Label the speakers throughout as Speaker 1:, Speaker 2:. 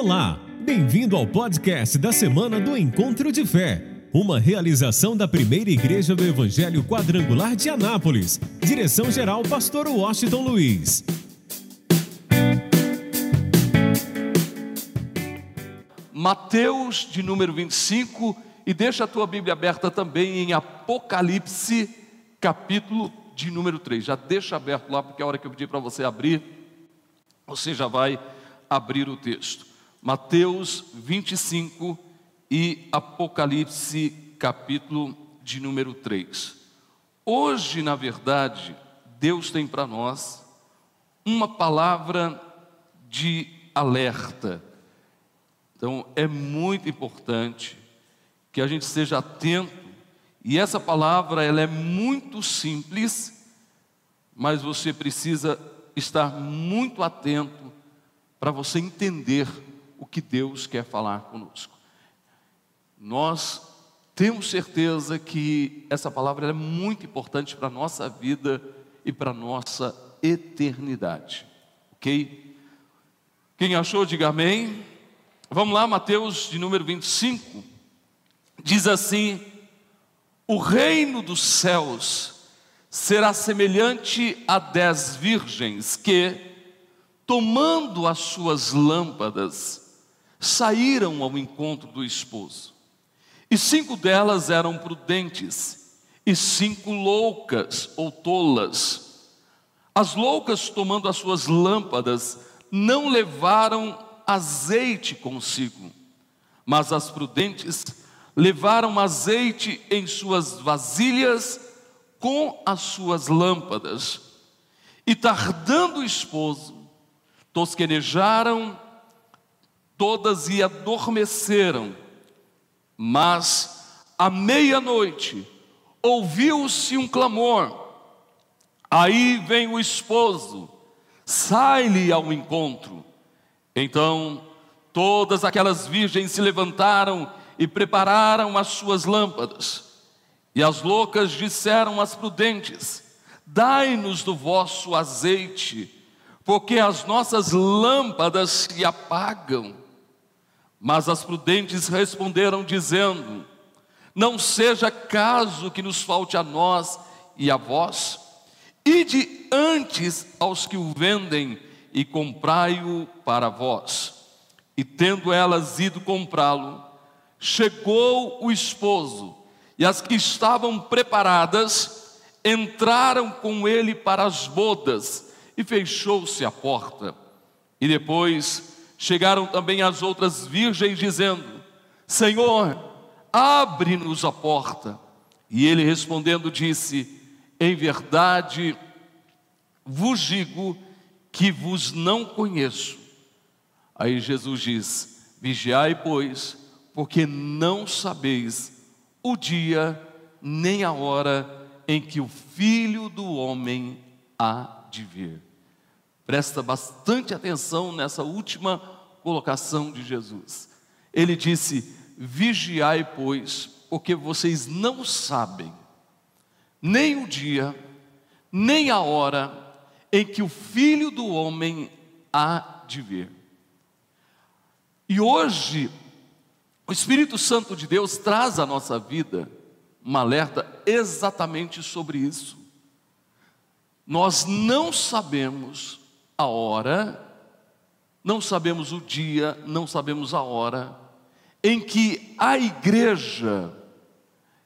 Speaker 1: Olá, bem-vindo ao podcast da semana do Encontro de Fé, uma realização da primeira igreja do Evangelho Quadrangular de Anápolis. Direção-geral, Pastor Washington Luiz.
Speaker 2: Mateus de número 25 e deixa a tua Bíblia aberta também em Apocalipse, capítulo de número 3. Já deixa aberto lá, porque a hora que eu pedi para você abrir, você já vai abrir o texto. Mateus 25 e Apocalipse, capítulo de número 3. Hoje, na verdade, Deus tem para nós uma palavra de alerta. Então, é muito importante que a gente seja atento e essa palavra ela é muito simples, mas você precisa estar muito atento para você entender o que Deus quer falar conosco. Nós temos certeza que essa palavra é muito importante para a nossa vida e para a nossa eternidade. Ok? Quem achou, diga amém. Vamos lá, Mateus de número 25. Diz assim: o reino dos céus será semelhante a dez virgens que, tomando as suas lâmpadas, saíram ao encontro do esposo. E cinco delas eram prudentes, e cinco loucas ou tolas. As loucas, tomando as suas lâmpadas, não levaram azeite consigo, mas as prudentes levaram azeite em suas vasilhas com as suas lâmpadas. E tardando o esposo, tosquenejaram todas e adormeceram. Mas à meia-noite ouviu-se um clamor. Aí vem o esposo, sai-lhe ao encontro. Então todas aquelas virgens se levantaram e prepararam as suas lâmpadas. E as loucas disseram às prudentes: Dai-nos do vosso azeite, porque as nossas lâmpadas se apagam. Mas as prudentes responderam, dizendo: Não seja caso que nos falte a nós e a vós, ide antes aos que o vendem e comprai-o para vós. E tendo elas ido comprá-lo, chegou o esposo, e as que estavam preparadas entraram com ele para as bodas, e fechou-se a porta. E depois chegaram também as outras virgens, dizendo: Senhor, abre-nos a porta. E ele respondendo disse: Em verdade vos digo que vos não conheço. Aí Jesus diz: Vigiai, pois, porque não sabeis o dia nem a hora em que o Filho do Homem há de vir. Presta bastante atenção nessa última colocação de Jesus. Ele disse: Vigiai, pois, porque vocês não sabem nem o dia, nem a hora em que o Filho do Homem há de vir. E hoje o Espírito Santo de Deus traz à nossa vida um alerta exatamente sobre isso. Nós não sabemos a hora, não sabemos o dia, não sabemos a hora em que a igreja,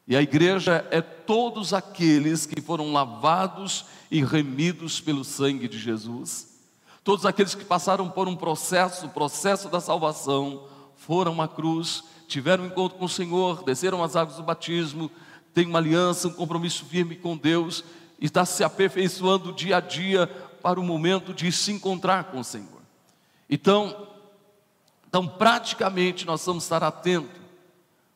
Speaker 2: e a igreja é todos aqueles que foram lavados e remidos pelo sangue de Jesus, todos aqueles que passaram por um processo, o processo da salvação, foram à cruz, tiveram um encontro com o Senhor, desceram as águas do batismo, têm uma aliança, um compromisso firme com Deus, está se aperfeiçoando dia a dia para o momento de se encontrar com o Senhor. Então, então praticamente nós vamos estar atentos,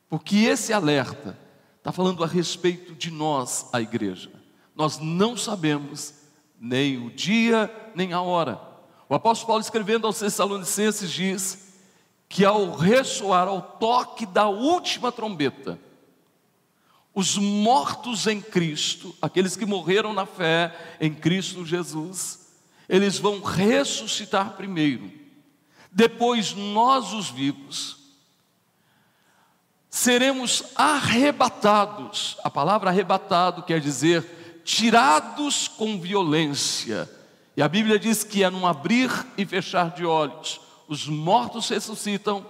Speaker 2: porque esse alerta está falando a respeito de nós, a igreja. Nós não sabemos nem o dia, nem a hora. O apóstolo Paulo escrevendo aos Tessalonicenses diz que ao ressoar, ao toque da última trombeta, os mortos em Cristo, aqueles que morreram na fé em Cristo Jesus, eles vão ressuscitar primeiro. depois nós, os vivos, seremos arrebatados. A palavra arrebatado quer dizer tirados com violência. E a Bíblia diz que é num abrir e fechar de olhos. Os mortos ressuscitam,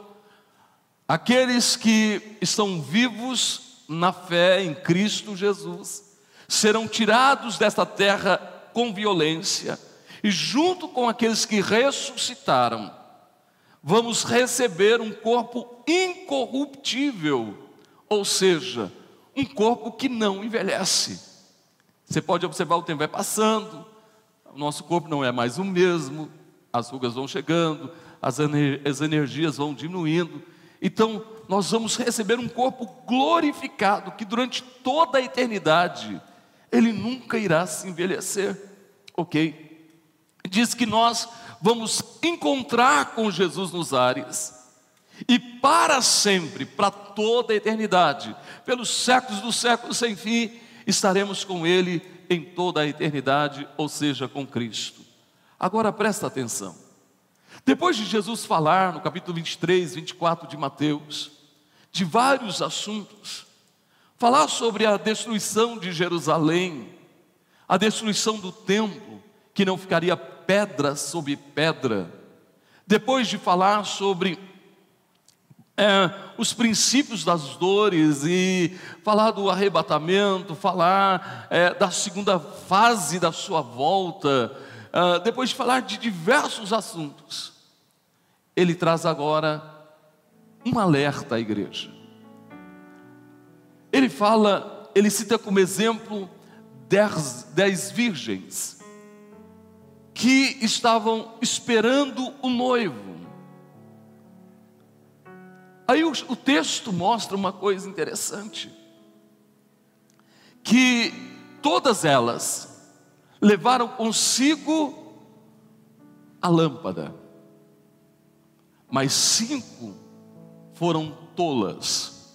Speaker 2: aqueles que estão vivos na fé em Cristo Jesus serão tirados desta terra com violência, e junto com aqueles que ressuscitaram, vamos receber um corpo incorruptível, ou seja, um corpo que não envelhece. Você pode observar o tempo vai passando, o nosso corpo não é mais o mesmo, as rugas vão chegando, as, ener as energias vão diminuindo. Então, nós vamos receber um corpo glorificado que durante toda a eternidade ele nunca irá se envelhecer. OK? Diz que nós vamos encontrar com Jesus nos ares. E para sempre, para toda a eternidade, pelos séculos dos séculos sem fim, estaremos com Ele em toda a eternidade, ou seja, com Cristo. Agora presta atenção. Depois de Jesus falar no capítulo 23, 24 de Mateus, de vários assuntos, falar sobre a destruição de Jerusalém, a destruição do templo, que não ficaria pedra sobre pedra. Depois de falar sobre é, os princípios das dores e falar do arrebatamento, falar é, da segunda fase da sua volta, é, depois de falar de diversos assuntos, ele traz agora um alerta à igreja. Ele fala, ele cita como exemplo dez, dez virgens que estavam esperando o noivo. Aí o, o texto mostra uma coisa interessante: que todas elas levaram consigo a lâmpada, mas cinco foram tolas.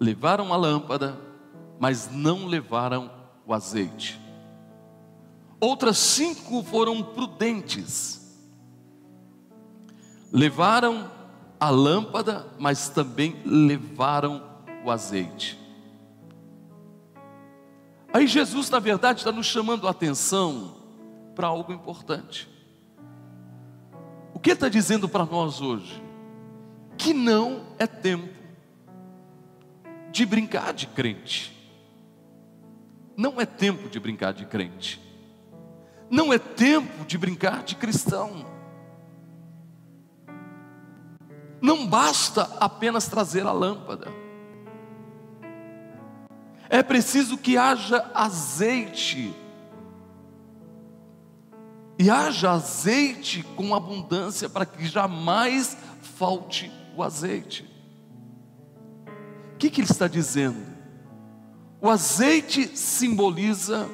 Speaker 2: Levaram a lâmpada, mas não levaram o azeite. Outras cinco foram prudentes. Levaram a lâmpada, mas também levaram o azeite. Aí Jesus, na verdade, está nos chamando a atenção para algo importante. O que está dizendo para nós hoje? Que não é tempo de brincar de crente. Não é tempo de brincar de crente. Não é tempo de brincar de cristão. Não basta apenas trazer a lâmpada. É preciso que haja azeite. E haja azeite com abundância para que jamais falte o azeite. O que, que ele está dizendo? O azeite simboliza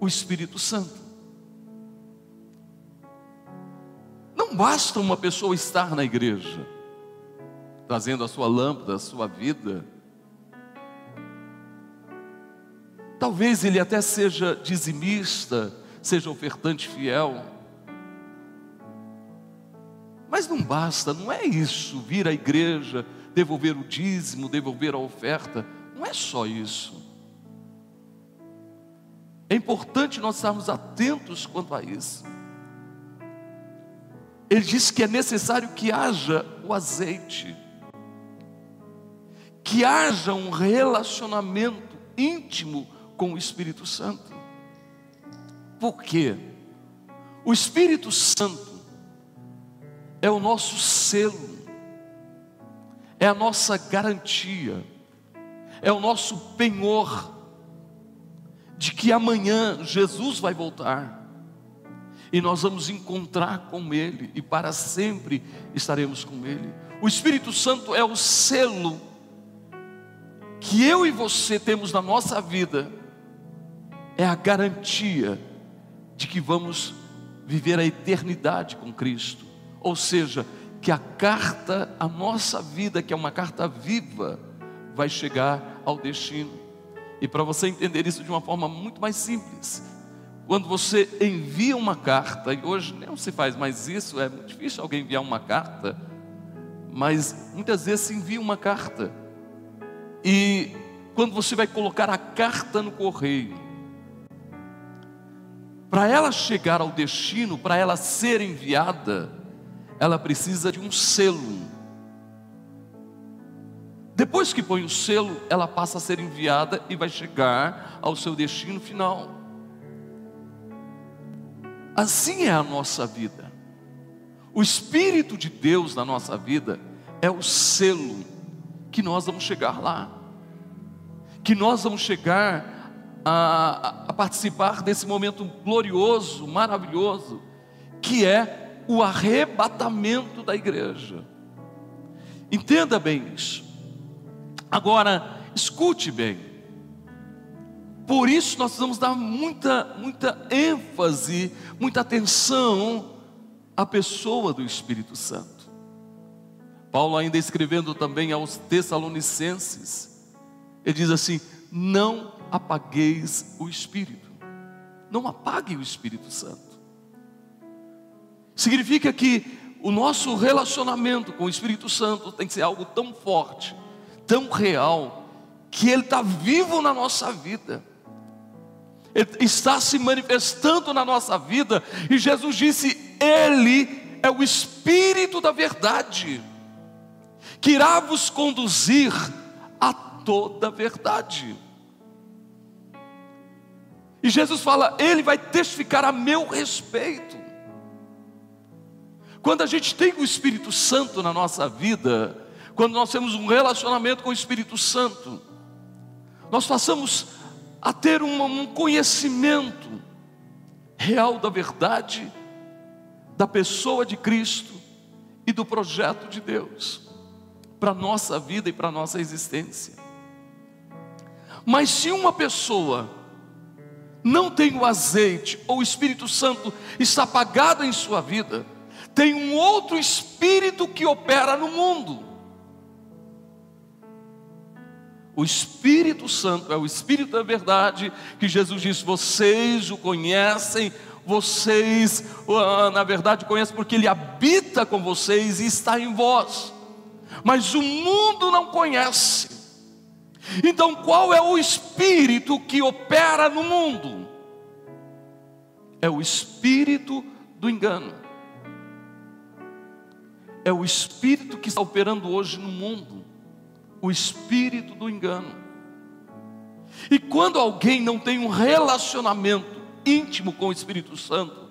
Speaker 2: o Espírito Santo. Não basta uma pessoa estar na igreja, trazendo a sua lâmpada, a sua vida. Talvez ele até seja dizimista, seja ofertante fiel. Mas não basta, não é isso, vir à igreja, devolver o dízimo, devolver a oferta. Não é só isso. É importante nós estarmos atentos quanto a isso. Ele diz que é necessário que haja o azeite, que haja um relacionamento íntimo com o Espírito Santo. Por quê? O Espírito Santo é o nosso selo, é a nossa garantia, é o nosso penhor de que amanhã Jesus vai voltar. E nós vamos encontrar com Ele, e para sempre estaremos com Ele. O Espírito Santo é o selo que eu e você temos na nossa vida, é a garantia de que vamos viver a eternidade com Cristo, ou seja, que a carta, a nossa vida, que é uma carta viva, vai chegar ao destino. E para você entender isso de uma forma muito mais simples, quando você envia uma carta, e hoje não se faz mais isso, é muito difícil alguém enviar uma carta, mas muitas vezes se envia uma carta, e quando você vai colocar a carta no correio, para ela chegar ao destino, para ela ser enviada, ela precisa de um selo. Depois que põe o selo, ela passa a ser enviada e vai chegar ao seu destino final. Assim é a nossa vida. O Espírito de Deus na nossa vida é o selo que nós vamos chegar lá, que nós vamos chegar a, a participar desse momento glorioso, maravilhoso, que é o arrebatamento da igreja. Entenda bem isso. Agora, escute bem. Por isso nós precisamos dar muita, muita ênfase, muita atenção à pessoa do Espírito Santo. Paulo ainda escrevendo também aos Tessalonicenses, ele diz assim: não apagueis o Espírito. Não apague o Espírito Santo. Significa que o nosso relacionamento com o Espírito Santo tem que ser algo tão forte, tão real, que ele está vivo na nossa vida. Ele está se manifestando na nossa vida, e Jesus disse: Ele é o Espírito da verdade, que irá vos conduzir a toda a verdade. E Jesus fala: Ele vai testificar a meu respeito. Quando a gente tem o Espírito Santo na nossa vida, quando nós temos um relacionamento com o Espírito Santo, nós passamos a ter um, conhecimento real da verdade, da pessoa de Cristo e do projeto de Deus para a nossa vida e para a nossa existência. Mas se uma pessoa não tem o azeite, ou o Espírito Santo está apagado em sua vida, tem um outro Espírito que opera no mundo. O Espírito Santo é o Espírito da verdade, que Jesus disse: vocês o conhecem, vocês, na verdade, conhecem porque ele habita com vocês e está em vós, mas o mundo não conhece. Então, qual é o espírito que opera no mundo? É o espírito do engano. É o espírito que está operando hoje no mundo. O espírito do engano. E quando alguém não tem um relacionamento íntimo com o Espírito Santo,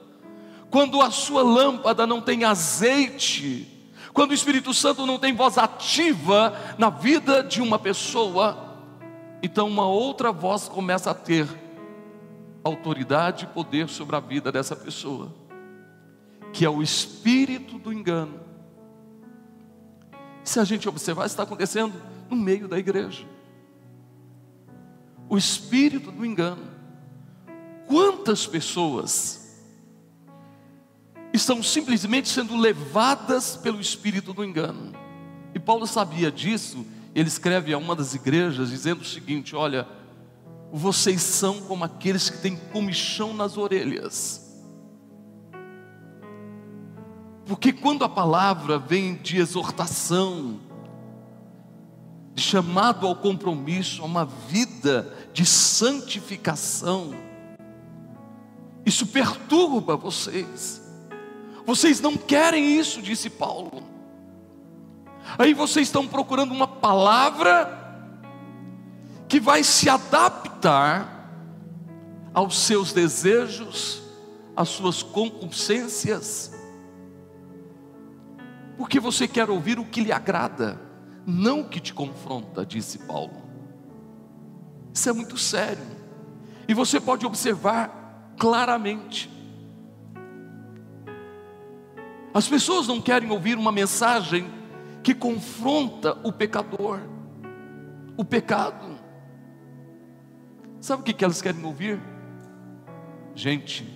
Speaker 2: quando a sua lâmpada não tem azeite, quando o Espírito Santo não tem voz ativa na vida de uma pessoa, então uma outra voz começa a ter autoridade e poder sobre a vida dessa pessoa, que é o espírito do engano. Se a gente observar, está acontecendo no meio da igreja. O espírito do engano. Quantas pessoas estão simplesmente sendo levadas pelo espírito do engano. E Paulo sabia disso, ele escreve a uma das igrejas dizendo o seguinte: Olha, vocês são como aqueles que têm comichão nas orelhas. Porque quando a palavra vem de exortação, de chamado ao compromisso, a uma vida de santificação, isso perturba vocês. Vocês não querem isso, disse Paulo. Aí vocês estão procurando uma palavra que vai se adaptar aos seus desejos, às suas concupiscências, porque você quer ouvir o que lhe agrada, não o que te confronta, disse Paulo. Isso é muito sério, e você pode observar claramente as pessoas não querem ouvir uma mensagem que confronta o pecador, o pecado. Sabe o que elas querem ouvir? Gente,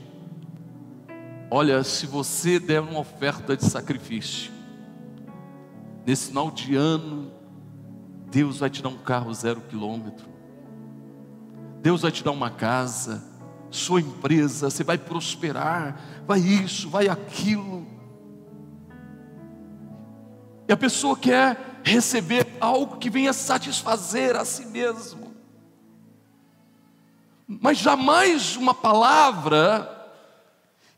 Speaker 2: olha, se você der uma oferta de sacrifício, nesse final de ano, Deus vai te dar um carro zero quilômetro, Deus vai te dar uma casa, sua empresa, você vai prosperar, vai isso, vai aquilo. E a pessoa quer receber algo que venha satisfazer a si mesmo. Mas jamais uma palavra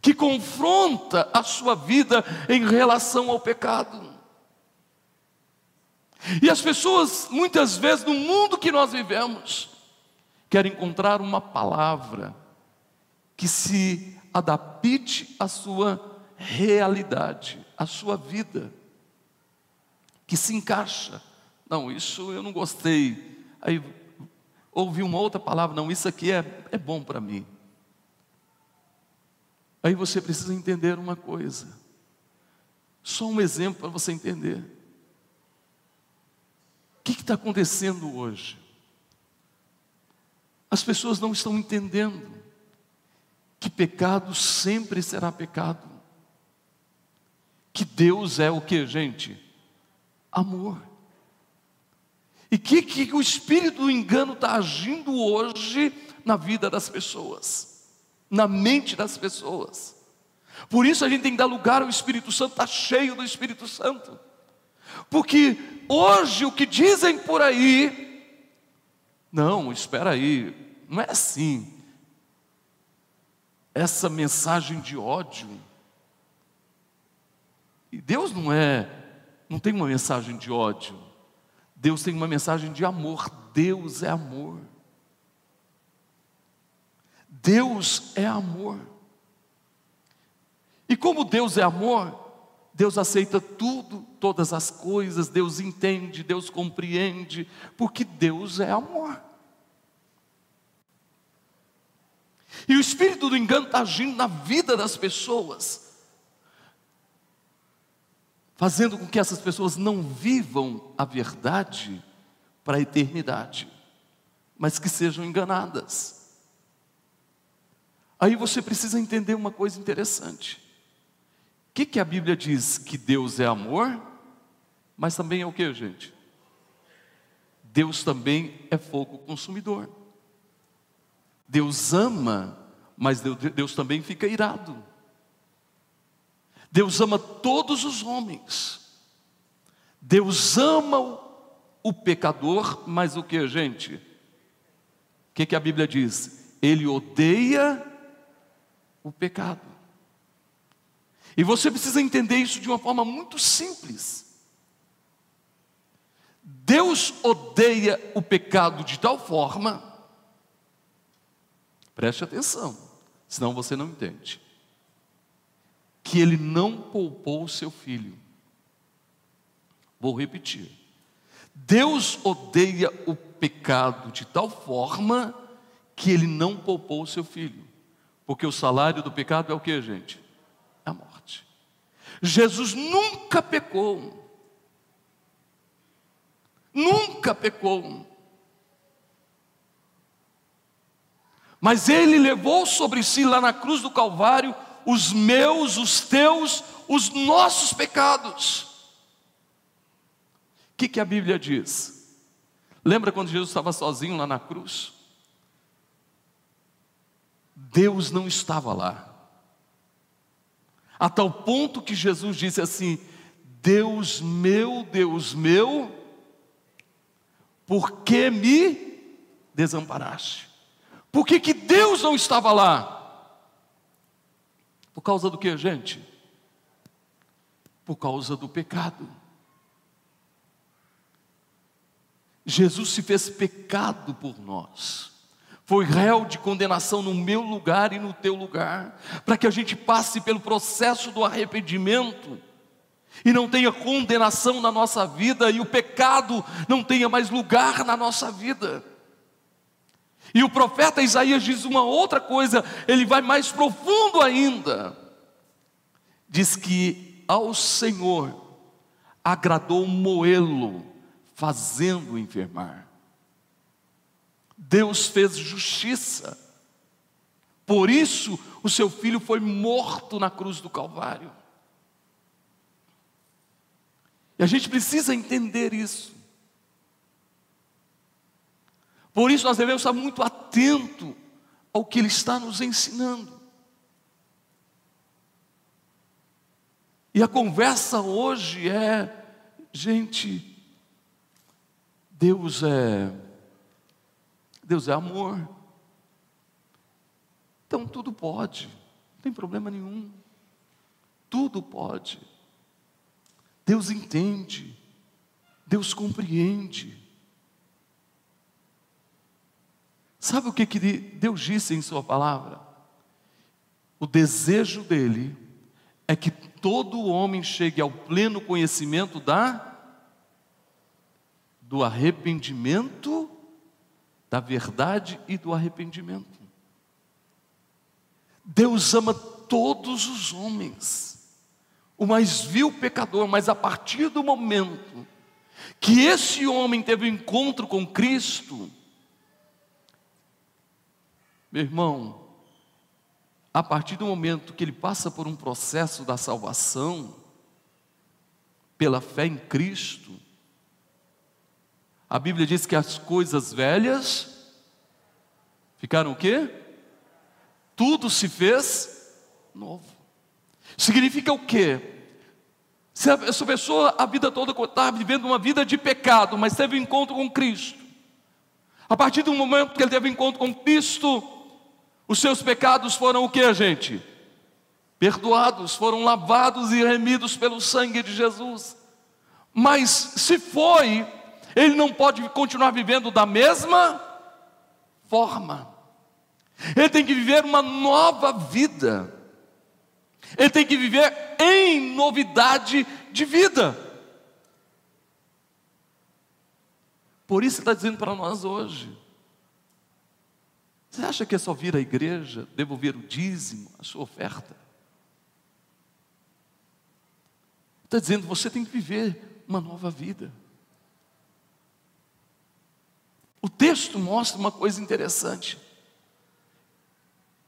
Speaker 2: que confronta a sua vida em relação ao pecado. E as pessoas, muitas vezes, no mundo que nós vivemos, querem encontrar uma palavra que se adapte à sua realidade, à sua vida que se encaixa. Não, isso eu não gostei. Aí ouvi uma outra palavra, não, isso aqui é, é bom para mim. Aí você precisa entender uma coisa. Só um exemplo para você entender. Que está acontecendo hoje? As pessoas não estão entendendo que pecado sempre será pecado. Que Deus é o que, gente? amor. E que que o espírito do engano está agindo hoje na vida das pessoas, na mente das pessoas. Por isso a gente tem que dar lugar ao Espírito Santo, está cheio do Espírito Santo. Porque hoje o que dizem por aí, não, espera aí, não é assim. Essa mensagem de ódio, e Deus não é não tem uma mensagem de ódio. Deus tem uma mensagem de amor. Deus é amor. Deus é amor. E como Deus é amor, Deus aceita tudo, todas as coisas, Deus entende, Deus compreende, porque Deus é amor. E o espírito do engano está agindo na vida das pessoas fazendo com que essas pessoas não vivam a verdade para a eternidade, mas que sejam enganadas. Aí você precisa entender uma coisa interessante. Que, que a Bíblia diz? Que Deus é amor, mas também é o que, gente? Deus também é fogo consumidor. Deus ama, mas Deus, Deus também fica irado. Deus ama todos os homens. Deus ama o, o pecador, mas o que, gente? O que, que a Bíblia diz? Ele odeia o pecado. E você precisa entender isso de uma forma muito simples. Deus odeia o pecado de tal forma, preste atenção, senão você não entende que ele não poupou o seu filho. Vou repetir. Deus odeia o pecado de tal forma que ele não poupou o seu filho. Porque o salário do pecado é o que, gente? Jesus nunca pecou. Nunca pecou. Mas ele levou sobre si lá na cruz do Calvário os meus, os teus, os nossos pecados. O que, que a Bíblia diz? Lembra quando Jesus estava sozinho lá na cruz? Deus não estava lá. A tal ponto que Jesus disse assim: Deus meu, Deus meu, por que me desamparaste? Por que, que Deus não estava lá? Por causa do que, gente? Por causa do pecado. Jesus se fez pecado por nós. Foi réu de condenação no meu lugar e no teu lugar, para que a gente passe pelo processo do arrependimento e não tenha condenação na nossa vida e o pecado não tenha mais lugar na nossa vida. E o profeta Isaías diz uma outra coisa, ele vai mais profundo ainda. Diz que ao Senhor agradou moê-lo, fazendo-o enfermar. Deus fez justiça. Por isso, o seu filho foi morto na cruz do Calvário. E a gente precisa entender isso. Por isso nós devemos estar muito atento ao que Ele está nos ensinando. E a conversa hoje é, gente, Deus é Deus é amor. Então tudo pode, não tem problema nenhum. Tudo pode. Deus entende. Deus compreende. Sabe o que, que Deus disse em Sua palavra? O desejo dele é que todo homem chegue ao pleno conhecimento da do arrependimento, da verdade e do arrependimento. Deus ama todos os homens, o mais vil pecador, mas a partir do momento que esse homem teve um encontro com Cristo, meu irmão, a partir do momento que ele passa por um processo da salvação, pela fé em Cristo, a Bíblia diz que as coisas velhas ficaram o quê? Tudo se fez novo. Significa o quê? Se essa pessoa a vida toda está vivendo uma vida de pecado, mas teve um encontro com Cristo. A partir do momento que ele teve um encontro com Cristo, os seus pecados foram o que, gente? Perdoados, foram lavados e remidos pelo sangue de Jesus. Mas se foi, ele não pode continuar vivendo da mesma forma. Ele tem que viver uma nova vida. Ele tem que viver em novidade de vida. Por isso está dizendo para nós hoje: você acha que é só vir à igreja, devolver o dízimo, a sua oferta? Está dizendo, você tem que viver uma nova vida. O texto mostra uma coisa interessante: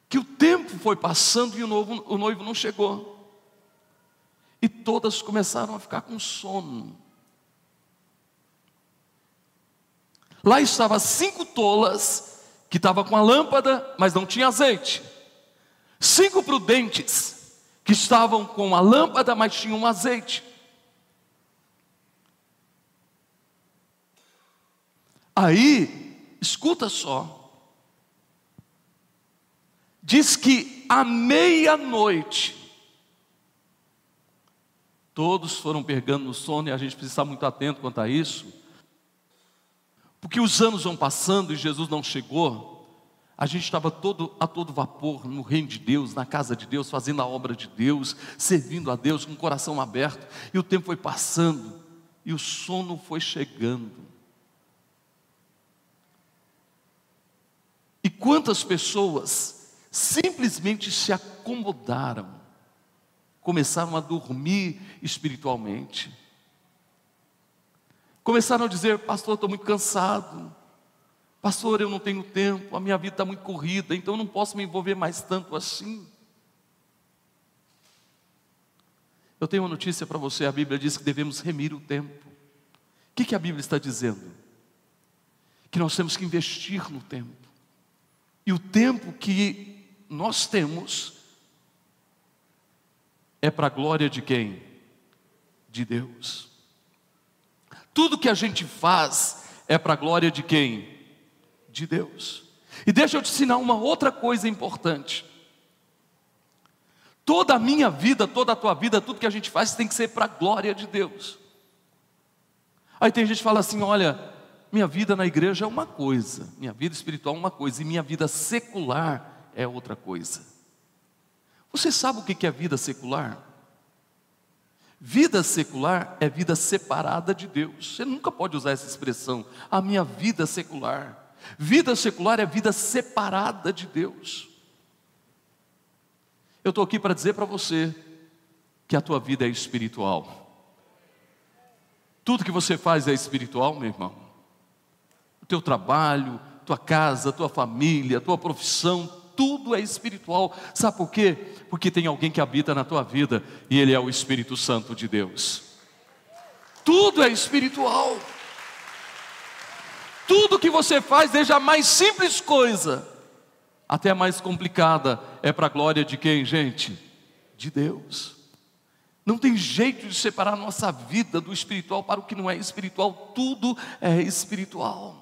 Speaker 2: que o tempo foi passando e o, novo, o noivo não chegou, e todas começaram a ficar com sono. Lá estavam cinco tolas que estava com a lâmpada, mas não tinha azeite. Cinco prudentes, que estavam com a lâmpada, mas tinham azeite. Aí, escuta só. Diz que à meia-noite, todos foram pegando no sono, e a gente precisa estar muito atento quanto a isso porque os anos vão passando e Jesus não chegou. A gente estava todo, a todo vapor no reino de Deus, na casa de Deus, fazendo a obra de Deus, servindo a Deus com o coração aberto. E o tempo foi passando e o sono foi chegando. E quantas pessoas simplesmente se acomodaram, começaram a dormir espiritualmente. Começaram a dizer: Pastor, estou muito cansado. Pastor, eu não tenho tempo, a minha vida está muito corrida, então eu não posso me envolver mais tanto assim. Eu tenho uma notícia para você: a Bíblia diz que devemos remir o tempo. O que, que a Bíblia está dizendo? Que nós temos que investir no tempo. E o tempo que nós temos é para a glória de quem? De Deus. Tudo que a gente faz é para a glória de quem? De Deus. E deixa eu te ensinar uma outra coisa importante. Toda a minha vida, toda a tua vida, tudo que a gente faz tem que ser para a glória de Deus. Aí tem gente que fala assim: olha, minha vida na igreja é uma coisa, minha vida espiritual é uma coisa, e minha vida secular é outra coisa. Você sabe o que é vida secular? Vida secular é vida separada de Deus. Você nunca pode usar essa expressão, a minha vida secular. Vida secular é vida separada de Deus. Eu estou aqui para dizer para você que a tua vida é espiritual. Tudo que você faz é espiritual, meu irmão. Teu trabalho, tua casa, tua família, tua profissão, tudo é espiritual. Sabe por quê? Porque tem alguém que habita na tua vida e ele é o Espírito Santo de Deus. Tudo é espiritual. Tudo que você faz, desde a mais simples coisa até mais complicada, é para a glória de quem, gente? De Deus. Não tem jeito de separar a nossa vida do espiritual para o que não é espiritual, tudo é espiritual,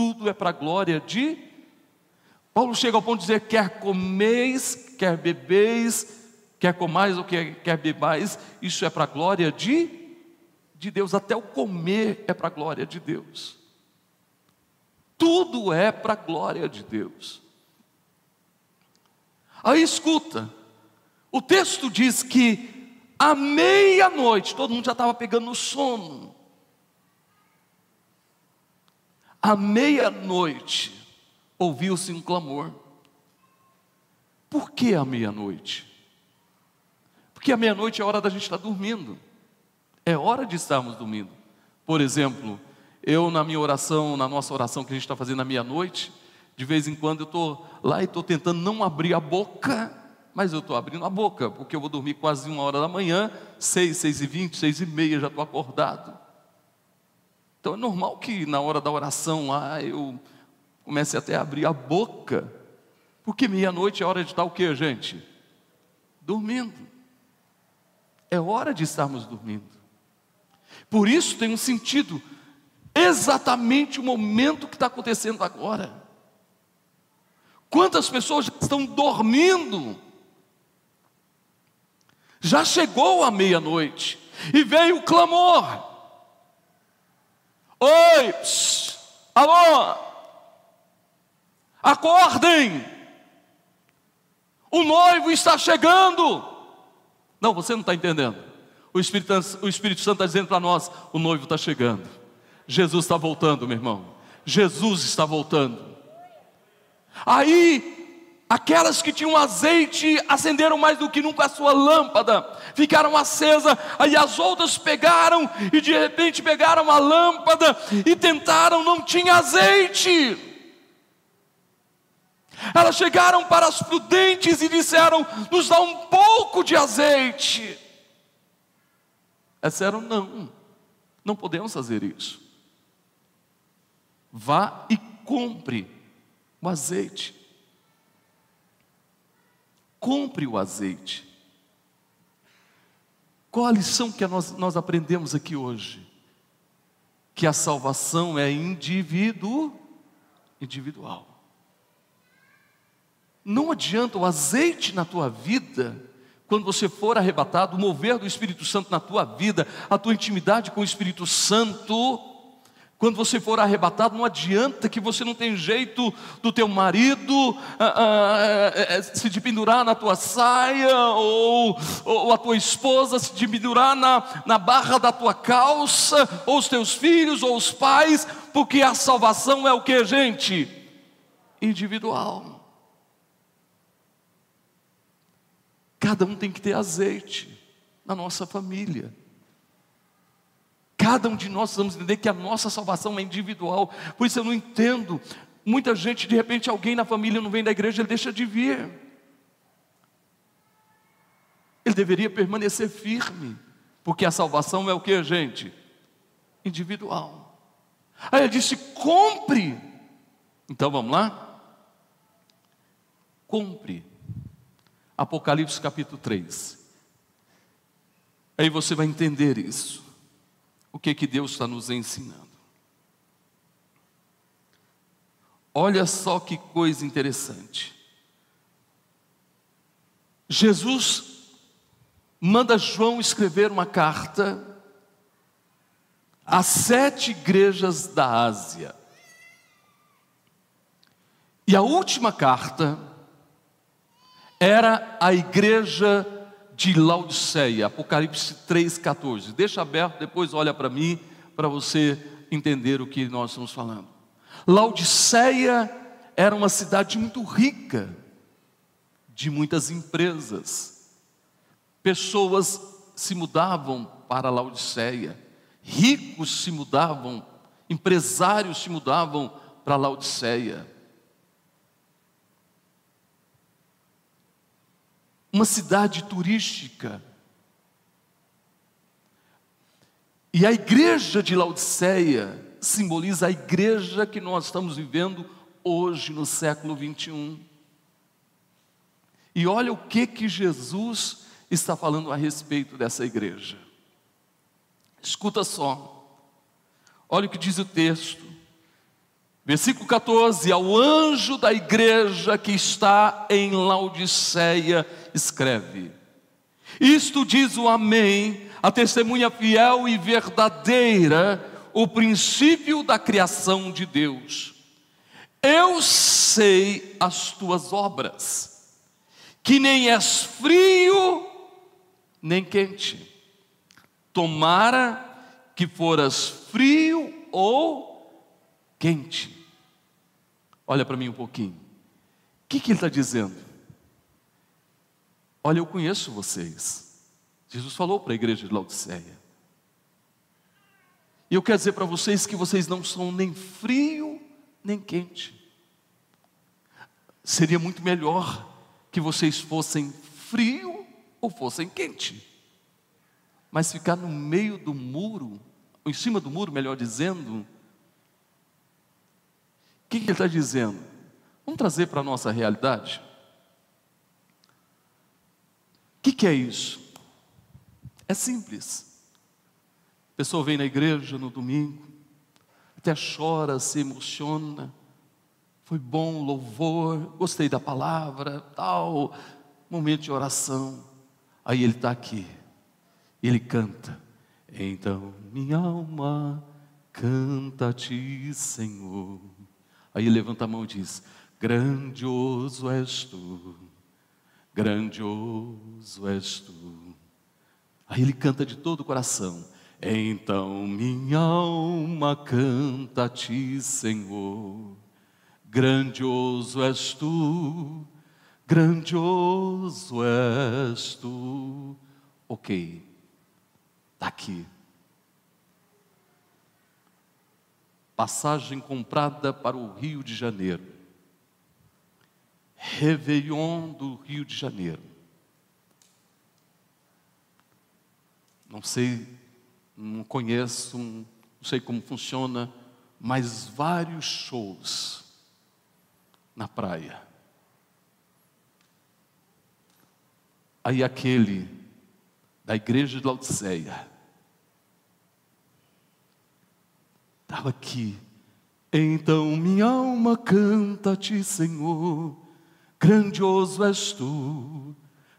Speaker 2: tudo é para a glória de. Paulo chega ao ponto de dizer: quer comeis, quer bebeis, quer comais ou quer, quer bebais, isso é para a glória de, de Deus, até o comer é para a glória de Deus, tudo é para a glória de Deus. Aí escuta, o texto diz que à meia-noite, todo mundo já estava pegando no sono. À meia-noite, ouviu-se um clamor. Por que à meia-noite? Porque à meia-noite é hora da gente estar dormindo. É hora de estarmos dormindo. Por exemplo, eu na minha oração, na nossa oração que a gente está fazendo à meia-noite, de vez em quando eu estou lá e estou tentando não abrir a boca, mas eu estou abrindo a boca, porque eu vou dormir quase uma hora da manhã, seis, seis e vinte, seis e meia, já estou acordado. Então é normal que na hora da oração lá eu comece até a abrir a boca, porque meia-noite é hora de estar o que, gente? Dormindo. É hora de estarmos dormindo. Por isso tem um sentido exatamente o momento que está acontecendo agora. Quantas pessoas já estão dormindo? Já chegou a meia-noite e veio o clamor. Oi, alô, acordem, o noivo está chegando. Não, você não está entendendo. O Espírito, o Espírito Santo está dizendo para nós: o noivo está chegando. Jesus está voltando, meu irmão. Jesus está voltando. Aí, aquelas que tinham azeite acenderam mais do que nunca a sua lâmpada, ficaram acesa. Aí as outras pegaram e de repente pegaram a lâmpada e tentaram, não tinha azeite. Elas chegaram para as prudentes e disseram: Nos dá um pouco de azeite. Elas disseram: Não, não podemos fazer isso. Vá e compre o azeite. Compre o azeite. Qual a lição que nós, nós aprendemos aqui hoje? Que a salvação é indivíduo, individual. Não adianta o azeite na tua vida, quando você for arrebatado, o mover do Espírito Santo na tua vida, a tua intimidade com o Espírito Santo, quando você for arrebatado, não adianta que você não tem jeito do teu marido ah, ah, é, é, se pendurar na tua saia, ou, ou a tua esposa se pendurar na, na barra da tua calça, ou os teus filhos, ou os pais, porque a salvação é o que, gente? Individual. Cada um tem que ter azeite na nossa família. Cada um de nós vamos entender que a nossa salvação é individual. Por isso eu não entendo. Muita gente, de repente, alguém na família não vem da igreja, ele deixa de vir. Ele deveria permanecer firme, porque a salvação é o que, gente? Individual. Aí ele disse: compre. Então vamos lá? Compre. Apocalipse capítulo 3. Aí você vai entender isso o que que Deus está nos ensinando. Olha só que coisa interessante. Jesus manda João escrever uma carta às sete igrejas da Ásia. E a última carta era a igreja de Laodiceia, Apocalipse 3,14. Deixa aberto, depois olha para mim, para você entender o que nós estamos falando. Laodiceia era uma cidade muito rica, de muitas empresas. Pessoas se mudavam para Laodiceia, ricos se mudavam, empresários se mudavam para Laodiceia. Uma cidade turística. E a igreja de Laodiceia simboliza a igreja que nós estamos vivendo hoje no século 21. E olha o que que Jesus está falando a respeito dessa igreja. Escuta só. Olha o que diz o texto. Versículo 14: Ao anjo da igreja que está em Laodiceia, escreve: Isto diz o Amém, a testemunha fiel e verdadeira, o princípio da criação de Deus. Eu sei as tuas obras, que nem és frio nem quente. Tomara que foras frio ou quente. Olha para mim um pouquinho. O que, que ele está dizendo? Olha, eu conheço vocês. Jesus falou para a igreja de Laodiceia. E eu quero dizer para vocês que vocês não são nem frio nem quente. Seria muito melhor que vocês fossem frio ou fossem quente. Mas ficar no meio do muro, ou em cima do muro, melhor dizendo, que, que ele está dizendo? Vamos trazer para a nossa realidade. O que, que é isso? É simples. A pessoa vem na igreja no domingo, até chora, se emociona. Foi bom, louvor, gostei da palavra, tal, momento de oração. Aí ele está aqui, ele canta. Então minha alma canta a ti, Senhor. Aí levanta a mão e diz: Grandioso és tu, grandioso és tu. Aí ele canta de todo o coração. Então minha alma canta a ti, Senhor. Grandioso és tu, grandioso és tu. Ok, está aqui. Passagem comprada para o Rio de Janeiro. Réveillon do Rio de Janeiro. Não sei, não conheço, não sei como funciona, mas vários shows na praia. Aí aquele da igreja de Laodiceia estava aqui. Então minha alma canta a ti, Senhor. Grandioso és tu,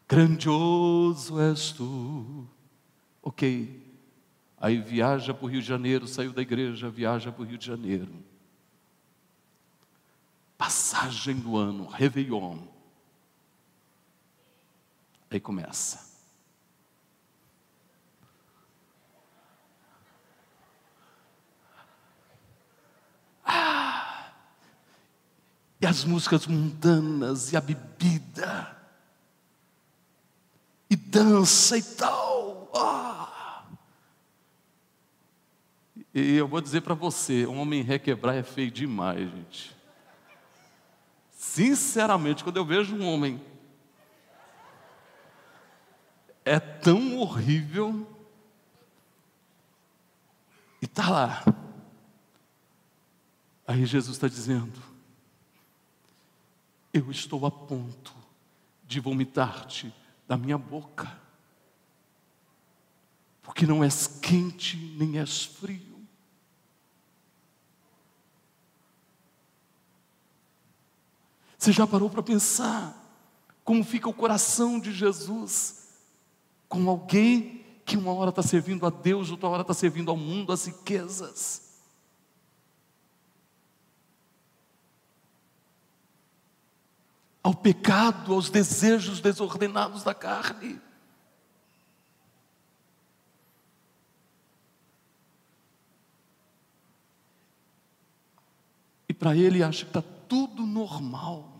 Speaker 2: grandioso és tu. Ok. Aí viaja para o Rio de Janeiro, saiu da igreja, viaja para o Rio de Janeiro. Passagem do ano, Réveillon. Aí começa. E as músicas mundanas, e a bebida, e dança e tal. Ah. E eu vou dizer para você: um homem requebrar é feio demais, gente. Sinceramente, quando eu vejo um homem é tão horrível e está lá. Aí Jesus está dizendo: Eu estou a ponto de vomitar-te da minha boca, porque não és quente nem és frio. Você já parou para pensar como fica o coração de Jesus? com alguém que uma hora está servindo a Deus, outra hora está servindo ao mundo, às riquezas. Ao pecado, aos desejos desordenados da carne. E para ele acha que está tudo normal,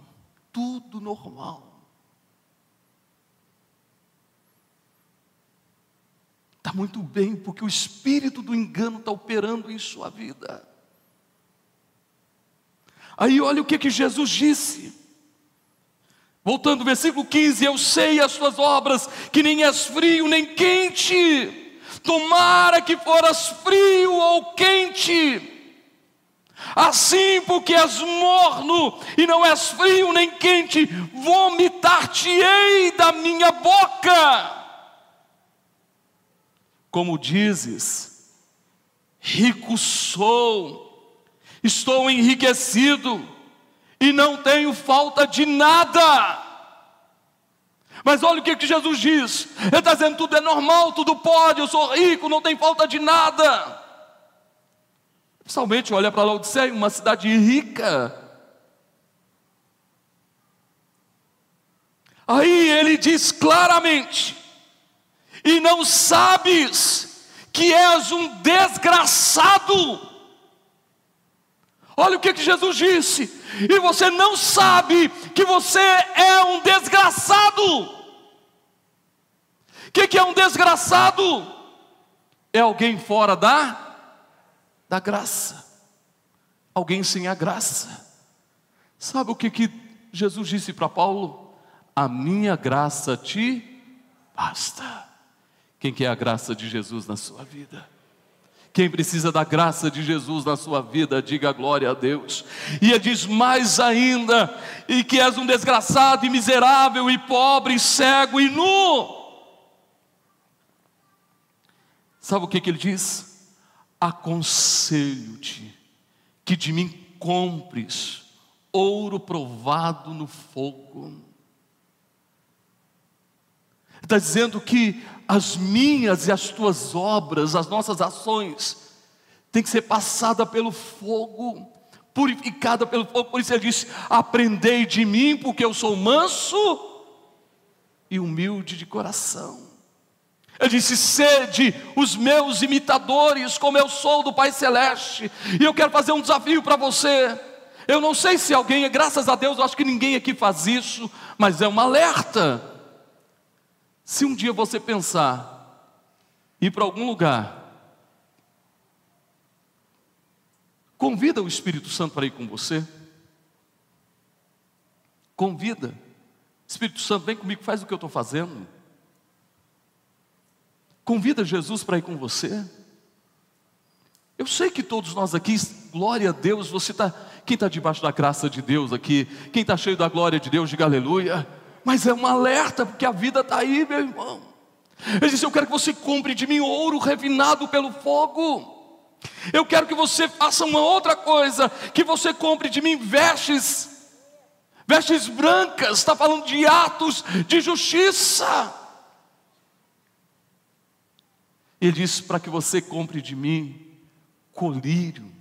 Speaker 2: tudo normal. Está muito bem, porque o espírito do engano está operando em sua vida. Aí olha o que, que Jesus disse. Voltando versículo 15: Eu sei as tuas obras, que nem és frio nem quente. Tomara que foras frio ou quente. Assim, porque és morno e não és frio nem quente, vomitar-te-ei da minha boca. Como dizes, rico sou, estou enriquecido e não tenho falta de nada. Mas olha o que, que Jesus diz: Ele está dizendo, tudo é normal, tudo pode, eu sou rico, não tem falta de nada. Principalmente olha para Laodiceia, uma cidade rica. Aí ele diz claramente: E não sabes que és um desgraçado. Olha o que, que Jesus disse, e você não sabe que você é um desgraçado. O que, que é um desgraçado? É alguém fora da da graça. Alguém sem a graça. Sabe o que, que Jesus disse para Paulo? A minha graça te basta. Quem quer a graça de Jesus na sua vida? Quem precisa da graça de Jesus na sua vida, diga glória a Deus. E ele diz mais ainda: e que és um desgraçado e miserável e pobre, e cego e nu. Sabe o que, que ele diz? aconselho-te que de mim compres ouro provado no fogo. Está dizendo que as minhas e as tuas obras, as nossas ações, tem que ser passada pelo fogo, purificada pelo fogo. Por isso ele disse: Aprendei de mim, porque eu sou manso e humilde de coração. Ele disse: Sede os meus imitadores, como eu sou do Pai Celeste. E eu quero fazer um desafio para você. Eu não sei se alguém, graças a Deus, eu acho que ninguém aqui faz isso, mas é um alerta. Se um dia você pensar ir para algum lugar, convida o Espírito Santo para ir com você. Convida. Espírito Santo, vem comigo, faz o que eu estou fazendo. Convida Jesus para ir com você. Eu sei que todos nós aqui, glória a Deus, você está, quem está debaixo da graça de Deus aqui, quem está cheio da glória de Deus, diga aleluia. Mas é um alerta, porque a vida está aí, meu irmão. Ele disse: Eu quero que você compre de mim ouro refinado pelo fogo. Eu quero que você faça uma outra coisa, que você compre de mim vestes, vestes brancas, está falando de atos de justiça. Ele diz para que você compre de mim colírio.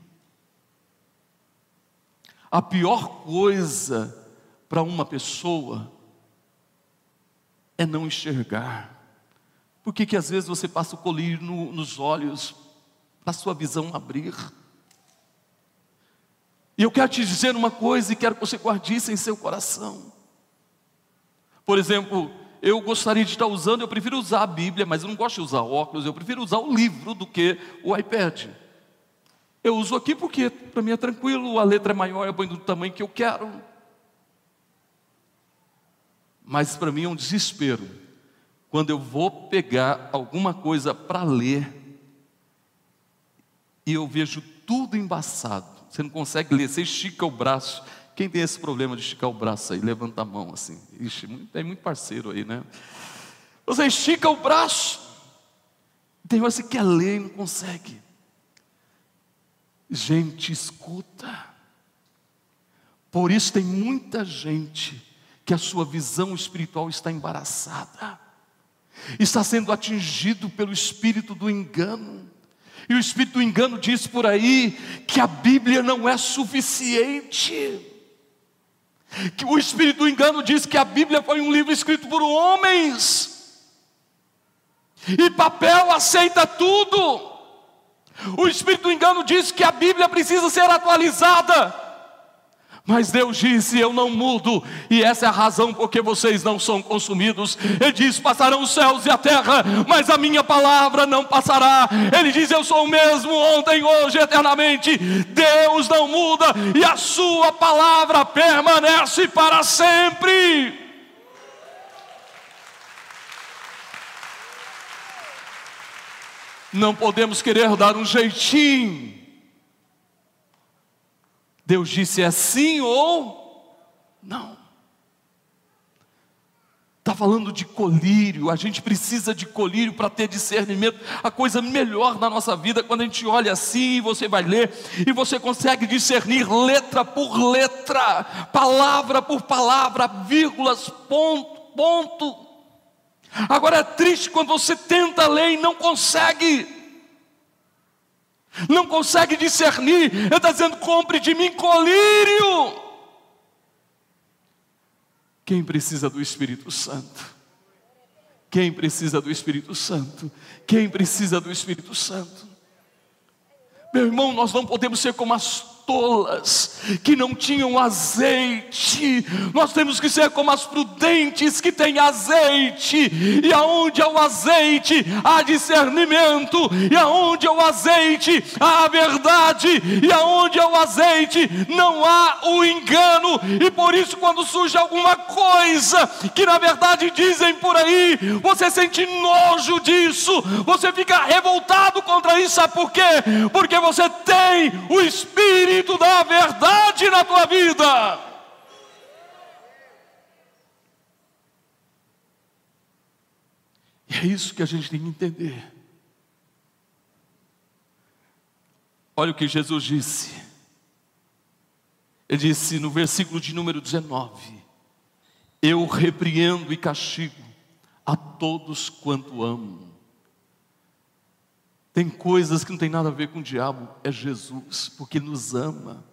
Speaker 2: A pior coisa para uma pessoa é não enxergar. Por que, que às vezes você passa o colírio no, nos olhos para a sua visão abrir? E eu quero te dizer uma coisa e quero que você guarde isso em seu coração. Por exemplo, eu gostaria de estar usando, eu prefiro usar a Bíblia, mas eu não gosto de usar óculos, eu prefiro usar o livro do que o iPad. Eu uso aqui porque para mim é tranquilo, a letra é maior, eu ponho do tamanho que eu quero. Mas para mim é um desespero quando eu vou pegar alguma coisa para ler e eu vejo tudo embaçado. Você não consegue ler, você estica o braço quem tem esse problema de esticar o braço aí? Levanta a mão assim. Ixi, tem muito parceiro aí, né? Você estica o braço. Tem você que quer ler e não consegue. Gente, escuta. Por isso tem muita gente que a sua visão espiritual está embaraçada. Está sendo atingido pelo espírito do engano. E o espírito do engano diz por aí que a Bíblia não é suficiente. Que o espírito do engano diz que a Bíblia foi um livro escrito por homens. E papel aceita tudo. O espírito do engano diz que a Bíblia precisa ser atualizada. Mas Deus disse: Eu não mudo, e essa é a razão porque vocês não são consumidos. Ele diz: Passarão os céus e a terra, mas a minha palavra não passará. Ele diz: Eu sou o mesmo ontem, hoje, eternamente. Deus não muda, e a Sua palavra permanece para sempre. Não podemos querer dar um jeitinho Deus disse é sim ou não. Está falando de colírio, a gente precisa de colírio para ter discernimento. A coisa melhor na nossa vida, quando a gente olha assim, você vai ler, e você consegue discernir letra por letra, palavra por palavra, vírgulas, ponto, ponto. Agora é triste quando você tenta ler e não consegue não consegue discernir, ele está dizendo: compre de mim colírio. Quem precisa do Espírito Santo? Quem precisa do Espírito Santo? Quem precisa do Espírito Santo? Meu irmão, nós não podemos ser como as tolas que não tinham azeite. Nós temos que ser como as prudentes que têm azeite. E aonde há o azeite, há discernimento. E aonde há o azeite, há a verdade. E aonde há o azeite, não há o engano. E por isso, quando surge alguma coisa que na verdade dizem por aí, você sente nojo disso, você fica revoltado contra isso. Sabe por quê? Porque você tem o Espírito Espírito da verdade na tua vida. E é isso que a gente tem que entender. Olha o que Jesus disse. Ele disse no versículo de número 19: Eu repreendo e castigo a todos quanto amo. Tem coisas que não tem nada a ver com o diabo, é Jesus, porque nos ama.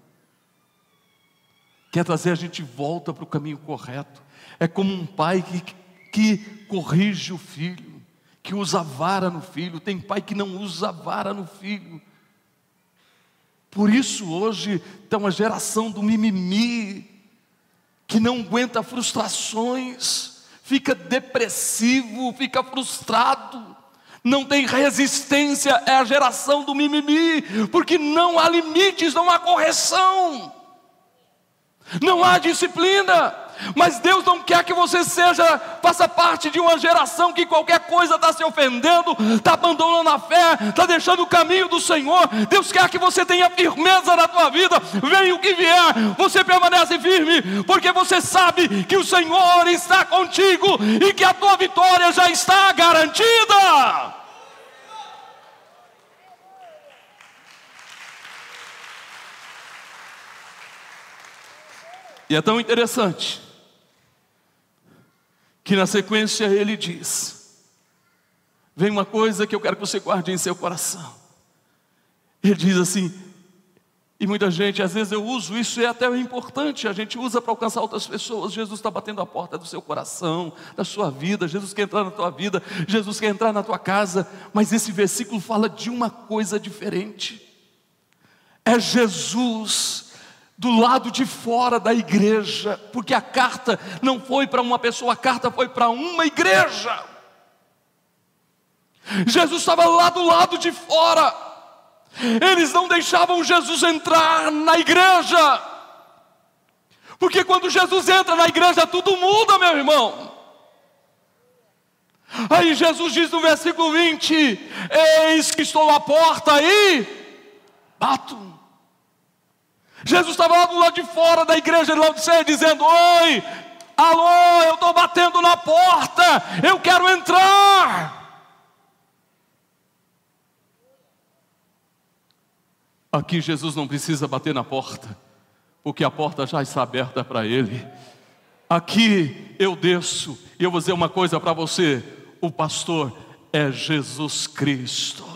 Speaker 2: Quer trazer a gente volta para o caminho correto. É como um pai que, que corrige o filho, que usa vara no filho. Tem pai que não usa vara no filho. Por isso hoje tem uma geração do mimimi, que não aguenta frustrações, fica depressivo, fica frustrado não tem resistência, é a geração do mimimi, porque não há limites, não há correção, não há disciplina. Mas Deus não quer que você seja, faça parte de uma geração que qualquer coisa está se ofendendo, está abandonando a fé, está deixando o caminho do Senhor. Deus quer que você tenha firmeza na tua vida, venha o que vier, você permanece firme, porque você sabe que o Senhor está contigo e que a tua vitória já está garantida. E é tão interessante que na sequência ele diz: vem uma coisa que eu quero que você guarde em seu coração. Ele diz assim, e muita gente, às vezes eu uso isso, é até importante, a gente usa para alcançar outras pessoas. Jesus está batendo a porta do seu coração, da sua vida, Jesus quer entrar na tua vida, Jesus quer entrar na tua casa, mas esse versículo fala de uma coisa diferente. É Jesus do lado de fora da igreja, porque a carta não foi para uma pessoa, a carta foi para uma igreja. Jesus estava lá do lado de fora, eles não deixavam Jesus entrar na igreja, porque quando Jesus entra na igreja, tudo muda, meu irmão. Aí Jesus diz no versículo 20: Eis que estou à porta e bato. Jesus estava lá do lado de fora da igreja de Laodiceia dizendo: Oi, alô, eu estou batendo na porta, eu quero entrar. Aqui Jesus não precisa bater na porta, porque a porta já está aberta para ele. Aqui eu desço e eu vou dizer uma coisa para você: o pastor é Jesus Cristo.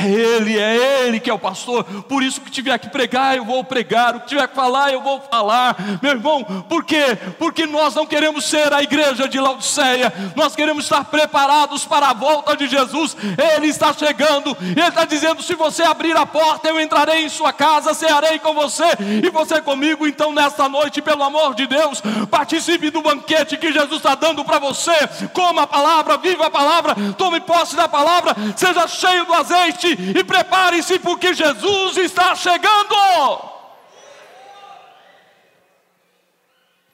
Speaker 2: É Ele, é Ele que é o pastor. Por isso que tiver que pregar, eu vou pregar. O que tiver que falar, eu vou falar. Meu irmão, por quê? Porque nós não queremos ser a igreja de Laodiceia. Nós queremos estar preparados para a volta de Jesus. Ele está chegando. Ele está dizendo: se você abrir a porta, eu entrarei em sua casa, cearei com você e você comigo. Então, nesta noite, pelo amor de Deus, participe do banquete que Jesus está dando para você. Coma a palavra, viva a palavra, tome posse da palavra, seja cheio do azeite e prepare-se porque Jesus está chegando.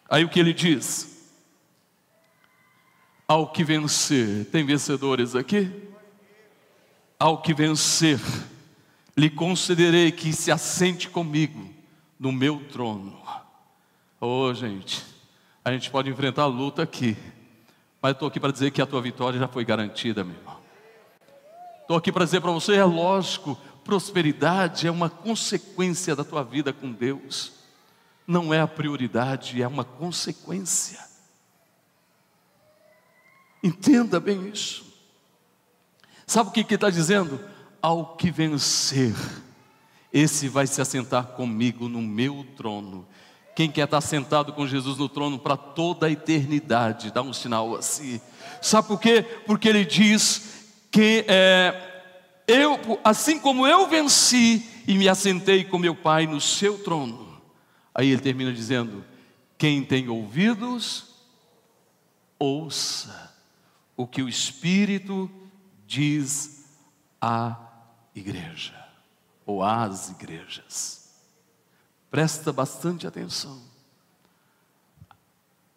Speaker 2: Aí o que ele diz? Ao que vencer, tem vencedores aqui? Ao que vencer, lhe concederei que se assente comigo no meu trono. Oh, gente, a gente pode enfrentar a luta aqui, mas estou aqui para dizer que a tua vitória já foi garantida, meu irmão. Estou aqui para dizer para você: é lógico, prosperidade é uma consequência da tua vida com Deus, não é a prioridade, é uma consequência. Entenda bem isso. Sabe o que está dizendo? Ao que vencer, esse vai se assentar comigo no meu trono. Quem quer estar sentado com Jesus no trono para toda a eternidade, dá um sinal assim. Sabe por quê? Porque ele diz que é, eu, assim como eu venci e me assentei com meu Pai no seu trono. Aí ele termina dizendo: quem tem ouvidos, ouça o que o Espírito diz à igreja, ou às igrejas. Presta bastante atenção.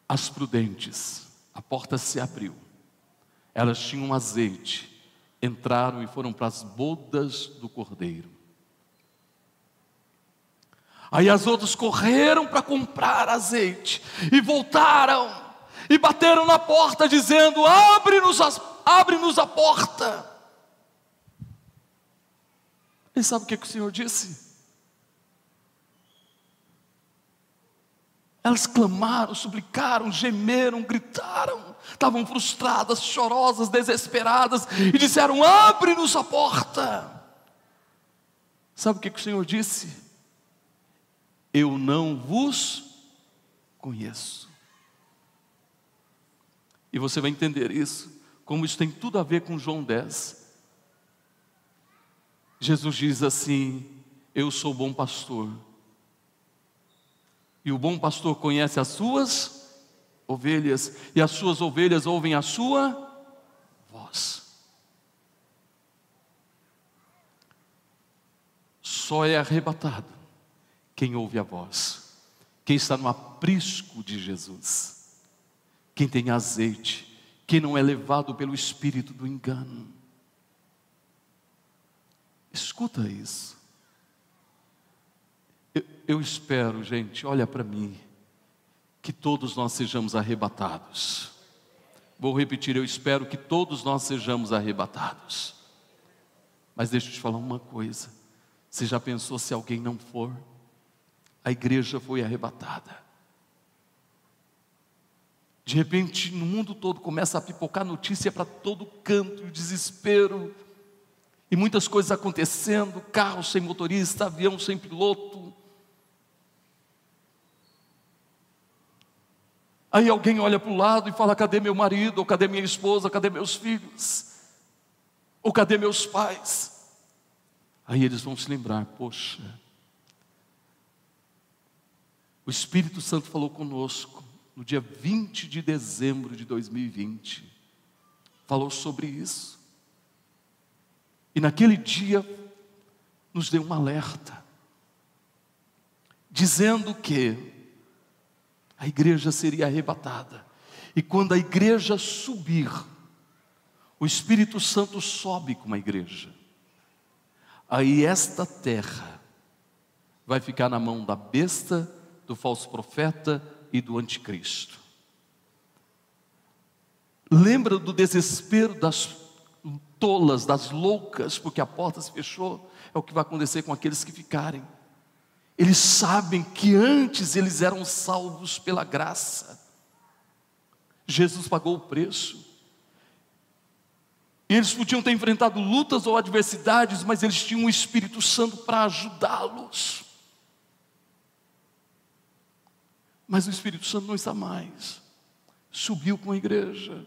Speaker 2: As prudentes, a porta se abriu, elas tinham azeite, entraram e foram para as bodas do cordeiro. Aí as outras correram para comprar azeite e voltaram e bateram na porta, dizendo: Abre-nos abre a porta. E sabe o que, que o Senhor disse? Elas clamaram, suplicaram, gemeram, gritaram, estavam frustradas, chorosas, desesperadas, e disseram: Abre-nos a porta. Sabe o que, o Senhor disse? Eu não vos conheço. E você vai entender isso, como isso tem tudo a ver com João 10. Jesus diz assim: Eu sou bom pastor. E o bom pastor conhece as suas ovelhas, e as suas ovelhas ouvem a sua voz. Só é arrebatado quem ouve a voz, quem está no aprisco de Jesus quem tem azeite, quem não é levado pelo espírito do engano. Escuta isso. Eu, eu espero, gente, olha para mim, que todos nós sejamos arrebatados. Vou repetir, eu espero que todos nós sejamos arrebatados. Mas deixa eu te falar uma coisa: você já pensou se alguém não for? A igreja foi arrebatada. De repente, no mundo todo começa a pipocar notícia para todo canto, o desespero, e muitas coisas acontecendo, carro sem motorista, avião sem piloto. Aí alguém olha para o lado e fala: cadê meu marido? Ou cadê minha esposa? Cadê meus filhos? Ou cadê meus pais? Aí eles vão se lembrar: poxa, o Espírito Santo falou conosco no dia 20 de dezembro de 2020, falou sobre isso. E naquele dia nos deu um alerta, dizendo que a igreja seria arrebatada. E quando a igreja subir, o Espírito Santo sobe com a igreja. Aí esta terra vai ficar na mão da besta, do falso profeta e do anticristo. Lembra do desespero das tolas, das loucas, porque a porta se fechou? É o que vai acontecer com aqueles que ficarem. Eles sabem que antes eles eram salvos pela graça. Jesus pagou o preço. Eles podiam ter enfrentado lutas ou adversidades, mas eles tinham o Espírito Santo para ajudá-los. Mas o Espírito Santo não está mais. Subiu com a igreja.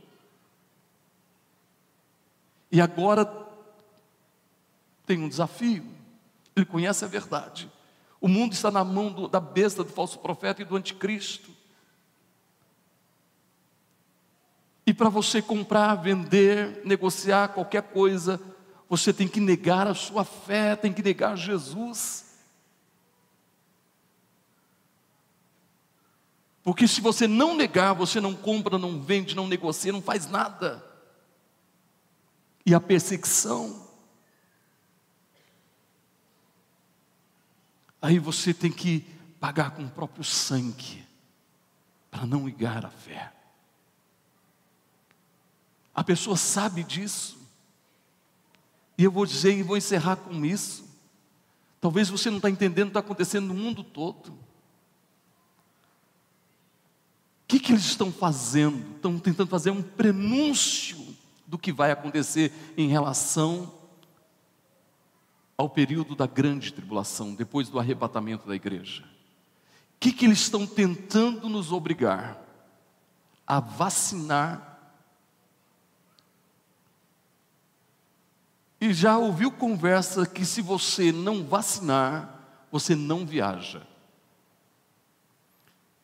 Speaker 2: E agora tem um desafio. Ele conhece a verdade. O mundo está na mão do, da besta do falso profeta e do anticristo. E para você comprar, vender, negociar qualquer coisa, você tem que negar a sua fé, tem que negar Jesus. Porque se você não negar, você não compra, não vende, não negocia, não faz nada. E a perseguição. Aí você tem que pagar com o próprio sangue para não ligar a fé. A pessoa sabe disso. E eu vou dizer e vou encerrar com isso. Talvez você não está entendendo o que está acontecendo no mundo todo. O que, que eles estão fazendo? Estão tentando fazer um prenúncio do que vai acontecer em relação ao período da grande tribulação, depois do arrebatamento da igreja. O que, que eles estão tentando nos obrigar? A vacinar E já ouviu conversa que se você não vacinar, você não viaja.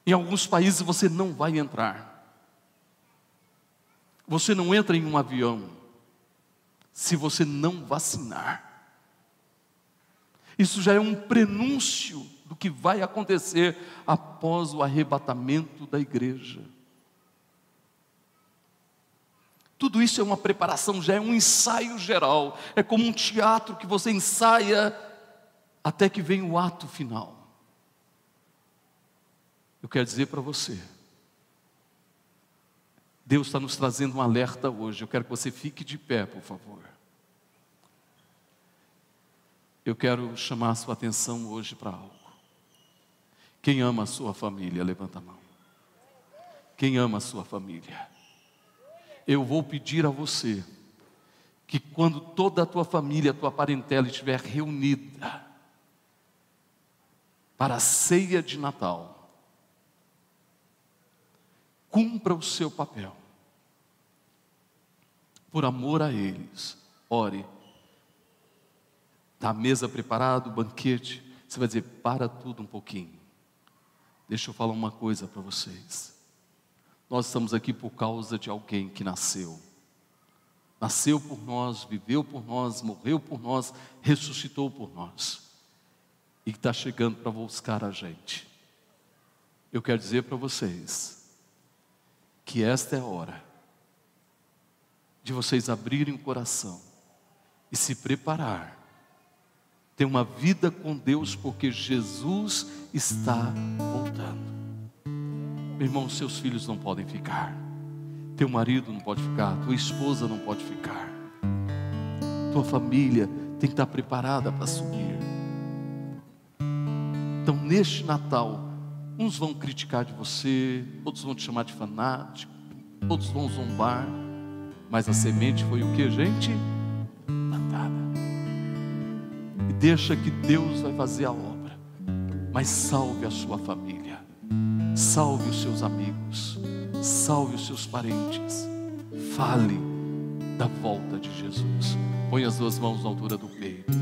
Speaker 2: Em alguns países você não vai entrar. Você não entra em um avião se você não vacinar. Isso já é um prenúncio do que vai acontecer após o arrebatamento da igreja. Tudo isso é uma preparação, já é um ensaio geral. É como um teatro que você ensaia até que vem o ato final. Eu quero dizer para você, Deus está nos trazendo um alerta hoje. Eu quero que você fique de pé, por favor. Eu quero chamar a sua atenção hoje para algo. Quem ama a sua família, levanta a mão. Quem ama a sua família? eu vou pedir a você que quando toda a tua família, a tua parentela estiver reunida para a ceia de Natal, cumpra o seu papel. Por amor a eles, ore. Está a mesa preparada, o banquete. Você vai dizer: para tudo um pouquinho. Deixa eu falar uma coisa para vocês. Nós estamos aqui por causa de alguém que nasceu. Nasceu por nós, viveu por nós, morreu por nós, ressuscitou por nós. E está chegando para buscar a gente. Eu quero dizer para vocês que esta é a hora de vocês abrirem o coração e se preparar. Ter uma vida com Deus, porque Jesus está voltando. Meu irmão, seus filhos não podem ficar. Teu marido não pode ficar, tua esposa não pode ficar. Tua família tem que estar preparada para subir. Então, neste Natal, uns vão criticar de você, outros vão te chamar de fanático, outros vão zombar, mas a semente foi o que, gente? Deixa que Deus vai fazer a obra, mas salve a sua família. Salve os seus amigos, salve os seus parentes, fale da volta de Jesus. Põe as duas mãos na altura do peito.